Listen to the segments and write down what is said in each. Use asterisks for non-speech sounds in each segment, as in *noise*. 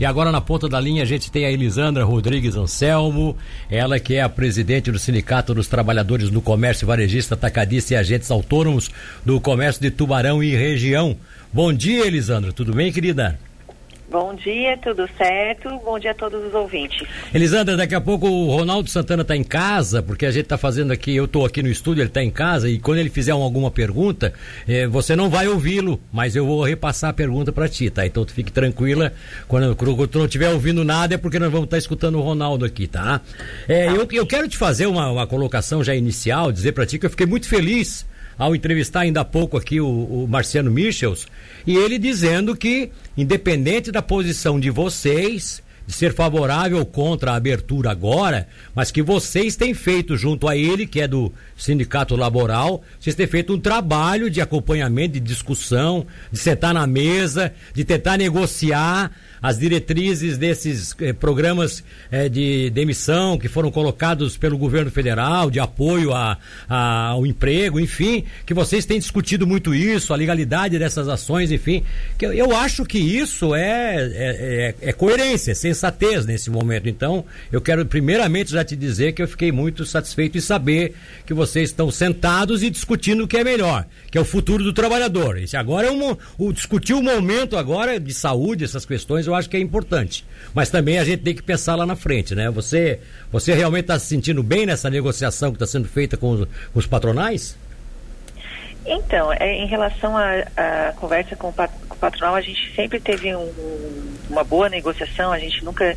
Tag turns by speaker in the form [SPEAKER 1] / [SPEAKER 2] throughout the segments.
[SPEAKER 1] E agora na ponta da linha a gente tem a Elisandra Rodrigues Anselmo, ela que é a presidente do Sindicato dos Trabalhadores do Comércio Varejista, Atacadista e Agentes Autônomos do Comércio de Tubarão e região. Bom dia, Elisandra, tudo bem, querida?
[SPEAKER 2] Bom dia, tudo certo? Bom dia a todos os ouvintes.
[SPEAKER 1] Elisandra, daqui a pouco o Ronaldo Santana está em casa, porque a gente está fazendo aqui, eu estou aqui no estúdio, ele está em casa, e quando ele fizer alguma pergunta, eh, você não vai ouvi-lo, mas eu vou repassar a pergunta para ti, tá? Então tu fique tranquila, quando, quando tu não estiver ouvindo nada é porque nós vamos estar tá escutando o Ronaldo aqui, tá? Eh, eu, eu quero te fazer uma, uma colocação já inicial, dizer para ti que eu fiquei muito feliz ao entrevistar ainda há pouco aqui o, o Marciano Michels, e ele dizendo que, independente da posição de vocês, de ser favorável ou contra a abertura agora, mas que vocês têm feito junto a ele, que é do Sindicato Laboral, vocês têm feito um trabalho de acompanhamento, de discussão, de sentar na mesa, de tentar negociar as diretrizes desses eh, programas eh, de demissão que foram colocados pelo governo federal, de apoio a, a, ao emprego, enfim, que vocês têm discutido muito isso, a legalidade dessas ações, enfim. Que eu, eu acho que isso é, é, é, é coerência, é sensatez nesse momento. Então, eu quero primeiramente já te dizer que eu fiquei muito satisfeito em saber que vocês estão sentados e discutindo o que é melhor, que é o futuro do trabalhador. Esse agora é um, o discutir o momento agora de saúde, essas questões eu acho que é importante. Mas também a gente tem que pensar lá na frente, né? Você, você realmente está se sentindo bem nessa negociação que está sendo feita com os, com os patronais?
[SPEAKER 2] Então, é, em relação à conversa com o, pat, com o, patronal, a gente sempre teve um, uma boa negociação, a gente nunca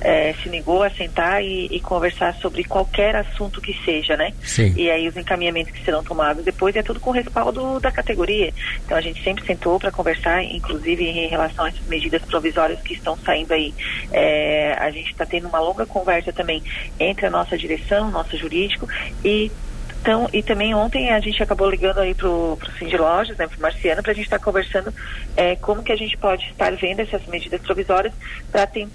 [SPEAKER 2] é, se negou a sentar e, e, conversar sobre qualquer assunto que seja, né?
[SPEAKER 1] Sim.
[SPEAKER 2] E aí os encaminhamentos que serão tomados depois é tudo com respaldo da categoria. Então a gente sempre sentou para conversar, inclusive em relação a essas medidas provisórias que estão saindo aí. É, a gente está tendo uma longa conversa também entre a nossa direção, nosso jurídico e então, e também ontem a gente acabou ligando aí pro, pro Cindy Lojas, né, pro Marciano, para a gente estar tá conversando é, como que a gente pode estar vendo essas medidas provisórias para tent,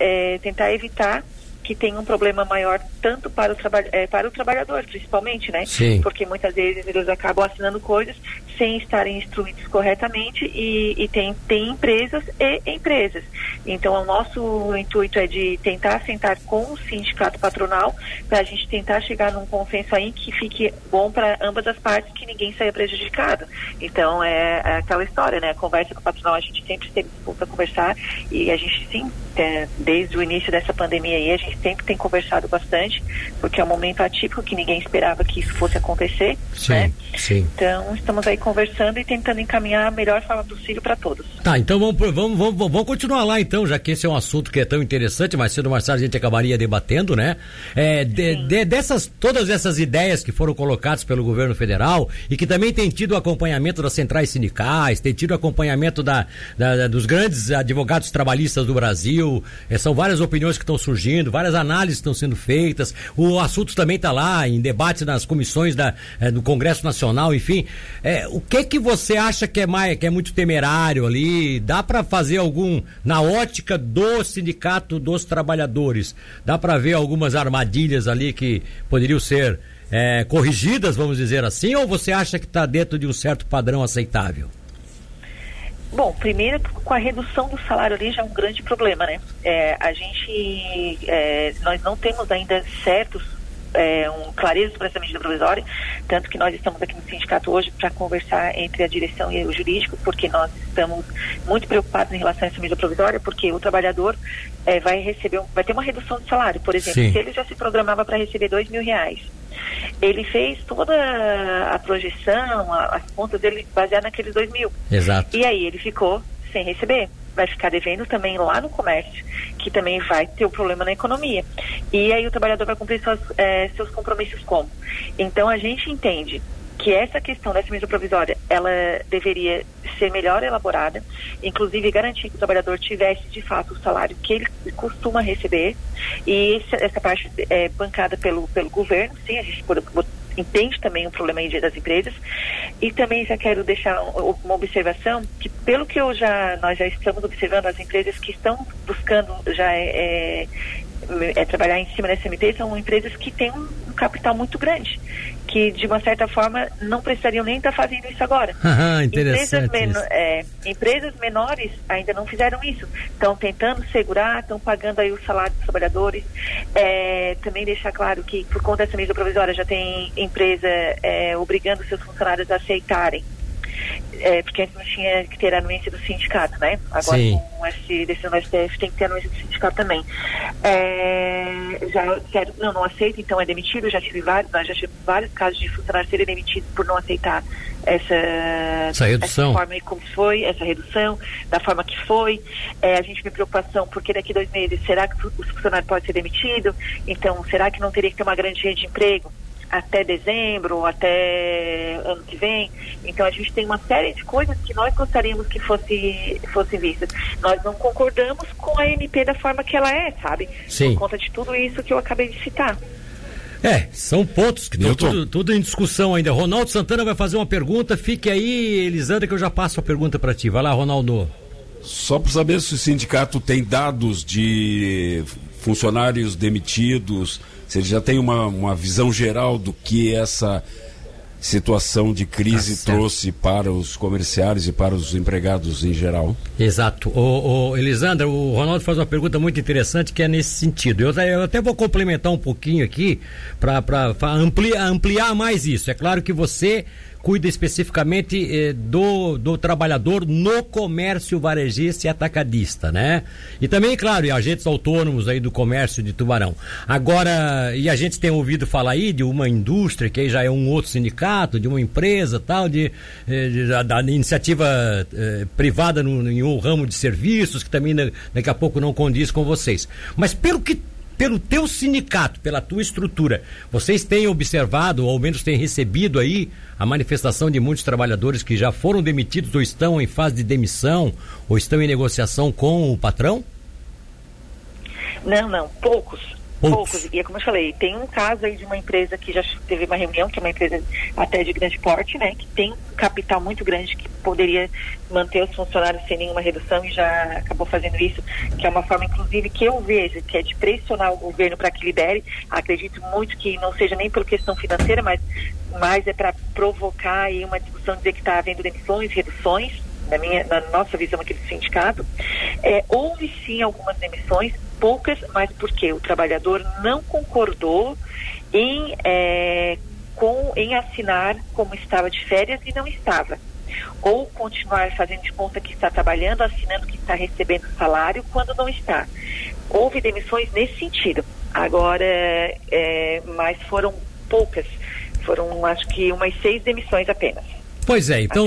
[SPEAKER 2] é, tentar evitar que tem um problema maior tanto para o, traba é, para o trabalhador, principalmente, né?
[SPEAKER 1] Sim.
[SPEAKER 2] Porque muitas vezes eles acabam assinando coisas sem estarem instruídos corretamente e, e tem, tem empresas e empresas. Então, o nosso intuito é de tentar sentar com o sindicato patronal para a gente tentar chegar num consenso aí que fique bom para ambas as partes, que ninguém saia prejudicado. Então, é, é, aquela história, né? A conversa com o patronal, a gente sempre esteve disposto a conversar e a gente, sim, é, desde o início dessa pandemia aí, a gente sempre tem conversado bastante, porque é um momento atípico que ninguém esperava que isso fosse acontecer,
[SPEAKER 1] sim,
[SPEAKER 2] né?
[SPEAKER 1] Sim.
[SPEAKER 2] Então, estamos aí conversando e tentando encaminhar a melhor forma possível para todos.
[SPEAKER 1] Tá, então vamos, vamos, vamos, vamos continuar lá então, já que esse é um assunto que é tão interessante, mas cedo ou mais tarde a gente acabaria debatendo, né? É, de, de, dessas, todas essas ideias que foram colocadas pelo governo federal e que também tem tido acompanhamento das centrais sindicais, tem tido acompanhamento da, da dos grandes advogados trabalhistas do Brasil, é, são várias opiniões que estão surgindo, várias análises estão sendo feitas, o assunto também está lá em debate nas comissões da, é, do Congresso Nacional, enfim. É, o que que você acha que é mais, que é muito temerário ali? Dá para fazer algum na ótica do sindicato dos trabalhadores? Dá para ver algumas armadilhas ali que poderiam ser é, corrigidas, vamos dizer assim, ou você acha que está dentro de um certo padrão aceitável?
[SPEAKER 2] Bom, primeiro com a redução do salário ali já é um grande problema, né? É, a gente, é, nós não temos ainda certos é, um clareza sobre essa medida provisória, tanto que nós estamos aqui no sindicato hoje para conversar entre a direção e o jurídico, porque nós estamos muito preocupados em relação a essa medida provisória, porque o trabalhador é, vai receber, vai ter uma redução de salário, por exemplo,
[SPEAKER 1] Sim.
[SPEAKER 2] se ele já se programava para receber dois mil reais, ele fez toda a projeção, as contas dele baseadas naqueles dois mil.
[SPEAKER 1] Exato.
[SPEAKER 2] E aí ele ficou sem receber. Vai ficar devendo também lá no comércio, que também vai ter o um problema na economia. E aí o trabalhador vai cumprir suas, é, seus compromissos como? Então a gente entende que essa questão dessa medida provisória, ela deveria ser melhor elaborada, inclusive garantir que o trabalhador tivesse de fato o salário que ele costuma receber, e essa, essa parte é bancada pelo, pelo governo, sim, a gente entende também o problema das empresas, e também já quero deixar uma observação que pelo que eu já nós já estamos observando as empresas que estão buscando já é, é, é trabalhar em cima da SMT são empresas que têm um capital muito grande. Que de uma certa forma não precisariam nem estar fazendo isso agora. *laughs*
[SPEAKER 1] Ah.
[SPEAKER 2] Empresas, men é, empresas menores ainda não fizeram isso. Estão tentando segurar, estão pagando aí o salário dos trabalhadores. É, também deixar claro que por conta dessa medida provisória já tem empresa é, obrigando seus funcionários a aceitarem é, porque antes não tinha que ter a anuência do sindicato, né? Agora Sim. com esse decisão do STF tem que ter a anuência do sindicato também. É, já não, não aceito, então é demitido, já tive vários, já tive vários casos de funcionários serem demitidos por não aceitar essa,
[SPEAKER 1] essa redução.
[SPEAKER 2] Essa forma como foi, essa redução, da forma que foi. É, a gente tem preocupação, porque daqui dois meses, será que o funcionário pode ser demitido? Então, será que não teria que ter uma grande rede de emprego? Até dezembro, até ano que vem. Então a gente tem uma série de coisas que nós gostaríamos que fosse, fossem vistas. Nós não concordamos com a MP da forma que ela é, sabe?
[SPEAKER 1] Sim.
[SPEAKER 2] Por conta de tudo isso que eu acabei de citar.
[SPEAKER 1] É, são pontos que estão tudo, tudo, em discussão ainda. Ronaldo Santana vai fazer uma pergunta, fique aí, Elisandra, que eu já passo a pergunta para ti. Vai lá, Ronaldo.
[SPEAKER 3] Só para saber se o sindicato tem dados de funcionários demitidos, se ele já tem uma, uma visão geral do que essa situação de crise ah, trouxe para os comerciários e para os empregados em geral.
[SPEAKER 1] Exato. O, o Elisandra, o Ronaldo faz uma pergunta muito interessante que é nesse sentido. Eu, eu até vou complementar um pouquinho aqui para ampliar, ampliar mais isso. É claro que você cuida especificamente eh, do, do trabalhador no comércio varejista e atacadista, né? E também, claro, agentes autônomos aí do comércio de Tubarão. Agora, e a gente tem ouvido falar aí de uma indústria, que aí já é um outro sindicato, de uma empresa tal, de, eh, de da, da, iniciativa eh, privada no, em um ramo de serviços, que também daqui a pouco não condiz com vocês. Mas pelo que pelo teu sindicato, pela tua estrutura, vocês têm observado, ou ao menos têm recebido aí, a manifestação de muitos trabalhadores que já foram demitidos ou estão em fase de demissão ou estão em negociação com o patrão?
[SPEAKER 2] Não, não, poucos. Poucos. E é como eu falei, tem um caso aí de uma empresa que já teve uma reunião, que é uma empresa até de grande porte, né? Que tem capital muito grande que poderia manter os funcionários sem nenhuma redução e já acabou fazendo isso, que é uma forma, inclusive, que eu vejo, que é de pressionar o governo para que libere. Acredito muito que não seja nem pela questão financeira, mas mais é para provocar aí uma discussão, dizer que está havendo demissões, reduções, na, minha, na nossa visão aqui do sindicato. É, houve sim algumas demissões, poucas, mas porque o trabalhador não concordou em, é, com, em assinar como estava de férias e não estava. Ou continuar fazendo de conta que está trabalhando, assinando que está recebendo salário quando não está. Houve demissões nesse sentido. Agora, é, mas foram poucas. Foram, acho que, umas seis demissões apenas.
[SPEAKER 1] Pois é, então,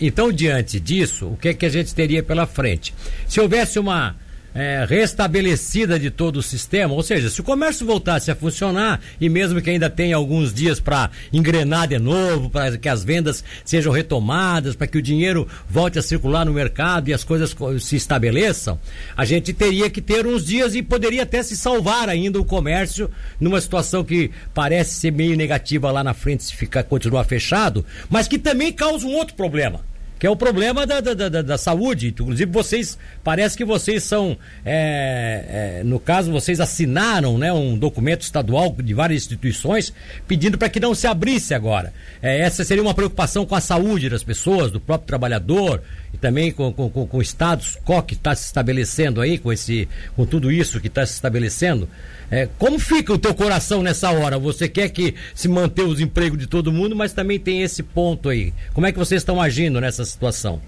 [SPEAKER 1] então diante disso, o que é que a gente teria pela frente? Se houvesse uma é, restabelecida de todo o sistema, ou seja, se o comércio voltasse a funcionar e mesmo que ainda tenha alguns dias para engrenar de novo, para que as vendas sejam retomadas, para que o dinheiro volte a circular no mercado e as coisas se estabeleçam, a gente teria que ter uns dias e poderia até se salvar ainda o comércio numa situação que parece ser meio negativa lá na frente se ficar continuar fechado, mas que também causa um outro problema que é o problema da, da, da, da saúde. Inclusive, vocês, parece que vocês são, é, é, no caso, vocês assinaram né, um documento estadual de várias instituições pedindo para que não se abrisse agora. É, essa seria uma preocupação com a saúde das pessoas, do próprio trabalhador e também com, com, com, com o status quo que está se estabelecendo aí, com, esse, com tudo isso que está se estabelecendo. É, como fica o teu coração nessa hora? Você quer que se manter os empregos de todo mundo, mas também tem esse ponto aí. Como é que vocês estão agindo nessa situação?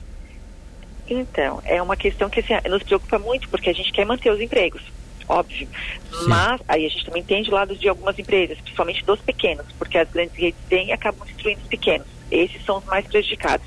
[SPEAKER 2] Então, é uma questão que assim, nos preocupa muito, porque a gente quer manter os empregos, óbvio. Sim. Mas aí a gente também entende lados de algumas empresas, principalmente dos pequenos, porque as grandes redes vêm e acabam destruindo os pequenos. Esses são os mais prejudicados.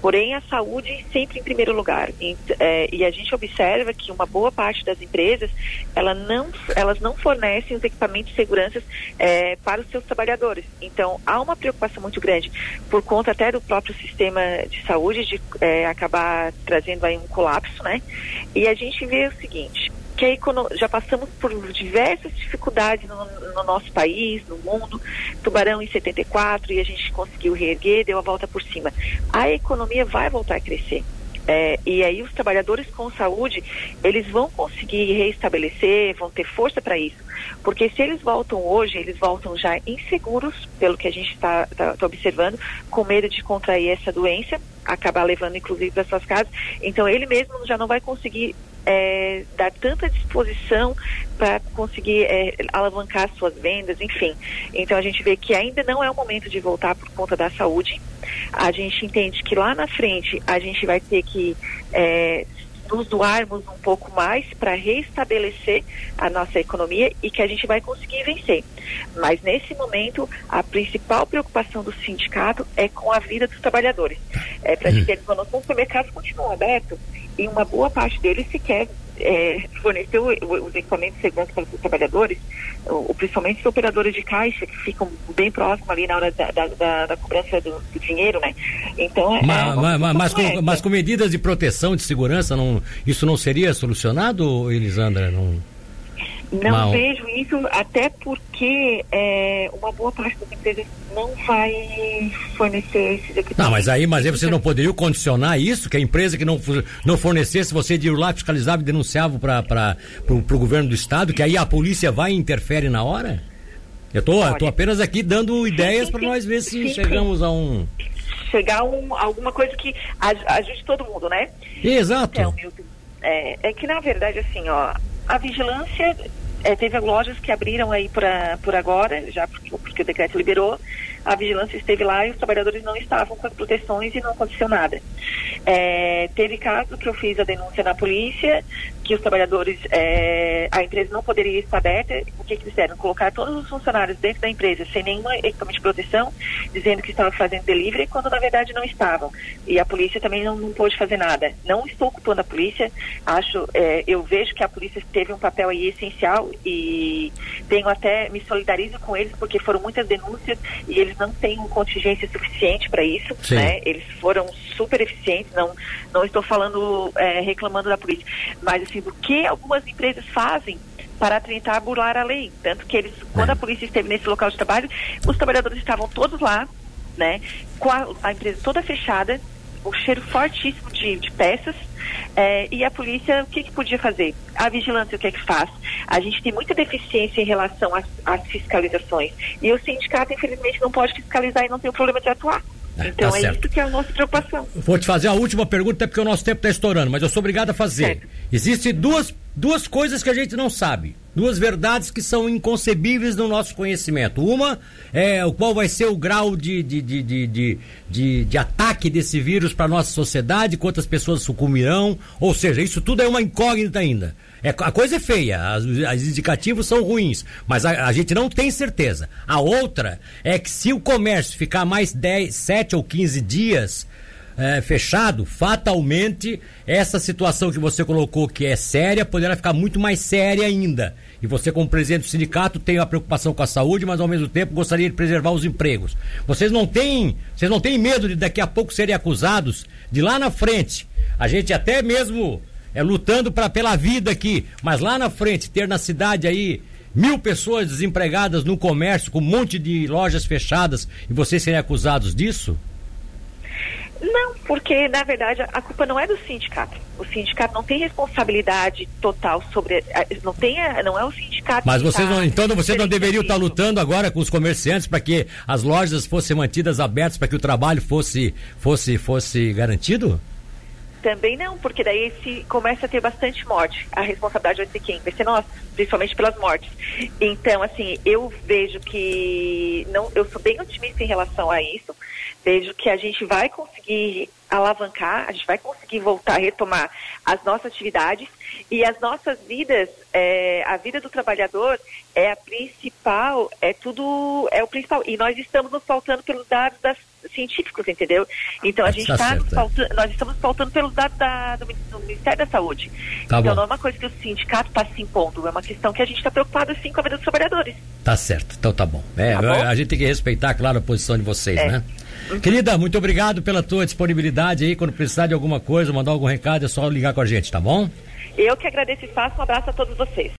[SPEAKER 2] Porém, a saúde sempre em primeiro lugar. E, é, e, a gente observa que uma boa parte das empresas ela não, elas não fornecem os equipamentos de segurança é, para os seus trabalhadores. Então, há uma preocupação muito grande por conta até do próprio sistema de saúde de é, acabar trazendo aí um colapso, né? E a gente vê o seguinte: que a já passamos por diversas dificuldades no, no, nosso país, no mundo. Tubarão em 74 e a gente conseguiu reerguer, deu a volta por cima. A economia vai voltar a crescer. É, e aí os trabalhadores com saúde, eles vão conseguir reestabelecer, vão ter força para isso. Porque se eles voltam hoje, eles voltam já inseguros, pelo que a gente está tá, tá observando, com medo de contrair essa doença, acabar levando inclusive para suas casas. Então ele mesmo já não vai conseguir é, dar tanta disposição para conseguir é, alavancar suas vendas, enfim. Então a gente vê que ainda não é o momento de voltar por conta da saúde. A gente entende que lá na frente a gente vai ter que é, nos doarmos um pouco mais para restabelecer a nossa economia e que a gente vai conseguir vencer. Mas nesse momento, a principal preocupação do sindicato é com a vida dos trabalhadores. É para que eles, quando os supermercados continuam abertos, e uma boa parte deles sequer é, forneceu os equipamentos de segurança para os trabalhadores, ou, principalmente os operadores de caixa, que ficam bem próximos ali na hora da, da, da cobrança do, do, dinheiro, né? Então, é,
[SPEAKER 1] mas, é, mas, mas, com, mas, com, medidas de proteção, de segurança, não, isso não seria solucionado, Elisandra? Não...
[SPEAKER 2] Não Mal. vejo isso, até porque é, uma boa parte das empresas não vai fornecer esses equipamentos.
[SPEAKER 1] Não, mas aí, mas aí vocês não poderiam condicionar isso, que a empresa que não, não fornecesse, você de ir lá, fiscalizava e denunciava para o governo do estado, que aí a polícia vai e interfere na hora? Eu tô, tô apenas aqui dando ideias para nós ver se sim, chegamos sim. a um.
[SPEAKER 2] Chegar a um, alguma coisa que ajude todo mundo, né?
[SPEAKER 1] Exato.
[SPEAKER 2] Então, é, é que na verdade, assim, ó, a vigilância é, teve lojas que abriram aí pra, por agora, já porque, porque, o decreto liberou, a vigilância esteve lá e os trabalhadores não estavam com as proteções e não aconteceu nada. É, teve caso que eu fiz a denúncia na polícia, que os trabalhadores, é, a empresa não poderia estar aberta, o que, que fizeram? Colocar todos os funcionários dentro da empresa sem nenhum equipamento de proteção, dizendo que estavam fazendo delivery, quando na verdade não estavam. E a polícia também não, não pôde fazer nada. Não estou culpando a polícia, acho, é, eu vejo que a polícia teve um papel aí essencial e tenho até, me solidarizo com eles, porque foram muitas denúncias e eles não têm um contingência suficiente para isso, Sim. né? Eles foram super eficientes, não, não estou falando, é, reclamando da polícia, mas assim, do que algumas empresas fazem para tentar burlar a lei. Tanto que eles, quando a polícia esteve nesse local de trabalho, os trabalhadores estavam todos lá, né? Com a, a empresa toda fechada, o cheiro fortíssimo de, de peças. É, e a polícia, o que, que podia fazer? A vigilância, o que é que faz? A gente tem muita deficiência em relação às, às fiscalizações. E o sindicato, infelizmente, não pode fiscalizar e não tem o problema de atuar. Então tá é certo. isso que é a nossa preocupação.
[SPEAKER 1] Vou te fazer a última pergunta, porque o nosso tempo está estourando, mas eu sou obrigado a fazer. Existem duas, duas coisas que a gente não sabe. Duas verdades que são inconcebíveis no nosso conhecimento. Uma é o qual vai ser o grau de, de, de, de, de, ataque desse vírus para a nossa sociedade, quantas pessoas sucumbirão. Ou seja, isso tudo é uma incógnita ainda. É, a coisa é feia, as, as indicativos são ruins, mas a, a, gente não tem certeza. A outra é que se o comércio ficar mais 10, 7 ou 15 dias é, fechado, fatalmente essa situação que você colocou que é séria poderá ficar muito mais séria ainda. E você, como presidente do sindicato, tem a preocupação com a saúde, mas ao mesmo tempo gostaria de preservar os empregos. Vocês não têm, vocês não têm medo de daqui a pouco serem acusados de lá na frente. A gente até mesmo é lutando pra, pela vida aqui, mas lá na frente ter na cidade aí mil pessoas desempregadas no comércio com um monte de lojas fechadas e vocês serem acusados disso?
[SPEAKER 2] Não, porque na verdade a culpa não é do sindicato. O sindicato não tem responsabilidade total sobre, não tem, não é o sindicato.
[SPEAKER 1] Mas vocês tá não, então vocês não deveriam estar lutando agora com os comerciantes para que as lojas fossem mantidas abertas para que o trabalho fosse fosse fosse garantido?
[SPEAKER 2] Também não, porque daí se começa a ter bastante morte. A responsabilidade vai ser quem? Vai ser nós, principalmente pelas mortes. Então, assim, eu vejo que não, eu sou bem otimista em relação a isso. Vejo que a gente vai conseguir alavancar, a gente vai conseguir voltar a retomar as nossas atividades e as nossas vidas, é, a vida do trabalhador é a principal, é tudo, é o principal. E nós estamos nos faltando pelos dados das, científicos, entendeu? Então a ah, gente está tá nós estamos faltando pelos dados da, do, do, Ministério da Saúde. Tá então bom. não é uma coisa que o sindicato está se impondo, é uma questão que a gente está preocupado sim com a vida dos trabalhadores.
[SPEAKER 1] Tá certo, então tá bom. É, tá bom? A gente tem que respeitar, claro, a posição de vocês, é. né? Uhum. Querida, muito obrigado pela tua disponibilidade aí. Quando precisar de alguma coisa, mandar algum recado, é só ligar com a gente, tá bom?
[SPEAKER 2] Eu que agradeço e faço um abraço a todos vocês.